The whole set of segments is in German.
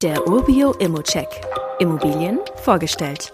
Der Urbio Immocheck. Immobilien vorgestellt.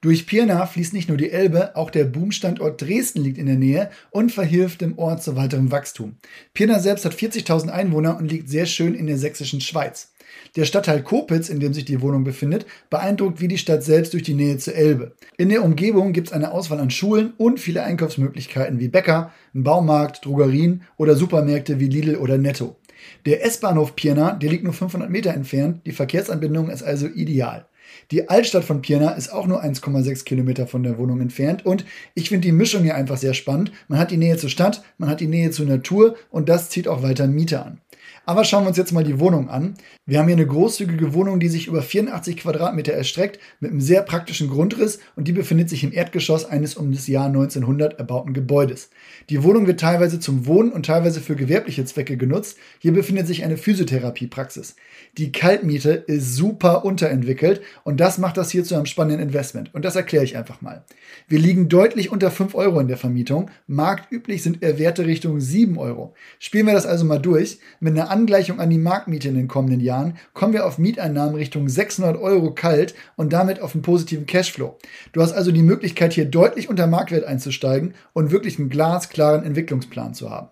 Durch Pirna fließt nicht nur die Elbe, auch der Boomstandort Dresden liegt in der Nähe und verhilft dem Ort zu weiterem Wachstum. Pirna selbst hat 40.000 Einwohner und liegt sehr schön in der sächsischen Schweiz. Der Stadtteil Kopitz, in dem sich die Wohnung befindet, beeindruckt wie die Stadt selbst durch die Nähe zur Elbe. In der Umgebung gibt es eine Auswahl an Schulen und viele Einkaufsmöglichkeiten wie Bäcker, einen Baumarkt, Drogerien oder Supermärkte wie Lidl oder Netto. Der S-Bahnhof Pirna, der liegt nur 500 Meter entfernt, die Verkehrsanbindung ist also ideal. Die Altstadt von Pirna ist auch nur 1,6 Kilometer von der Wohnung entfernt und ich finde die Mischung hier einfach sehr spannend. Man hat die Nähe zur Stadt, man hat die Nähe zur Natur und das zieht auch weiter Mieter an. Aber schauen wir uns jetzt mal die Wohnung an. Wir haben hier eine großzügige Wohnung, die sich über 84 Quadratmeter erstreckt, mit einem sehr praktischen Grundriss und die befindet sich im Erdgeschoss eines um das Jahr 1900 erbauten Gebäudes. Die Wohnung wird teilweise zum Wohnen und teilweise für gewerbliche Zwecke genutzt. Hier befindet sich eine Physiotherapiepraxis. Die Kaltmiete ist super unterentwickelt und das macht das hier zu einem spannenden Investment. Und das erkläre ich einfach mal. Wir liegen deutlich unter 5 Euro in der Vermietung. Marktüblich sind eher Werte Richtung 7 Euro. Spielen wir das also mal durch. Mit einer Angleichung an die Marktmiete in den kommenden Jahren kommen wir auf Mieteinnahmen Richtung 600 Euro kalt und damit auf einen positiven Cashflow. Du hast also die Möglichkeit, hier deutlich unter Marktwert einzusteigen und wirklich einen glasklaren Entwicklungsplan zu haben.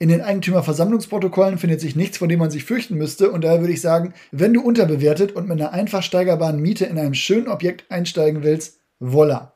In den Eigentümerversammlungsprotokollen findet sich nichts, vor dem man sich fürchten müsste. Und daher würde ich sagen, wenn du unterbewertet und mit einer einfach steigerbaren Miete in einem schönen Objekt einsteigen willst, voila.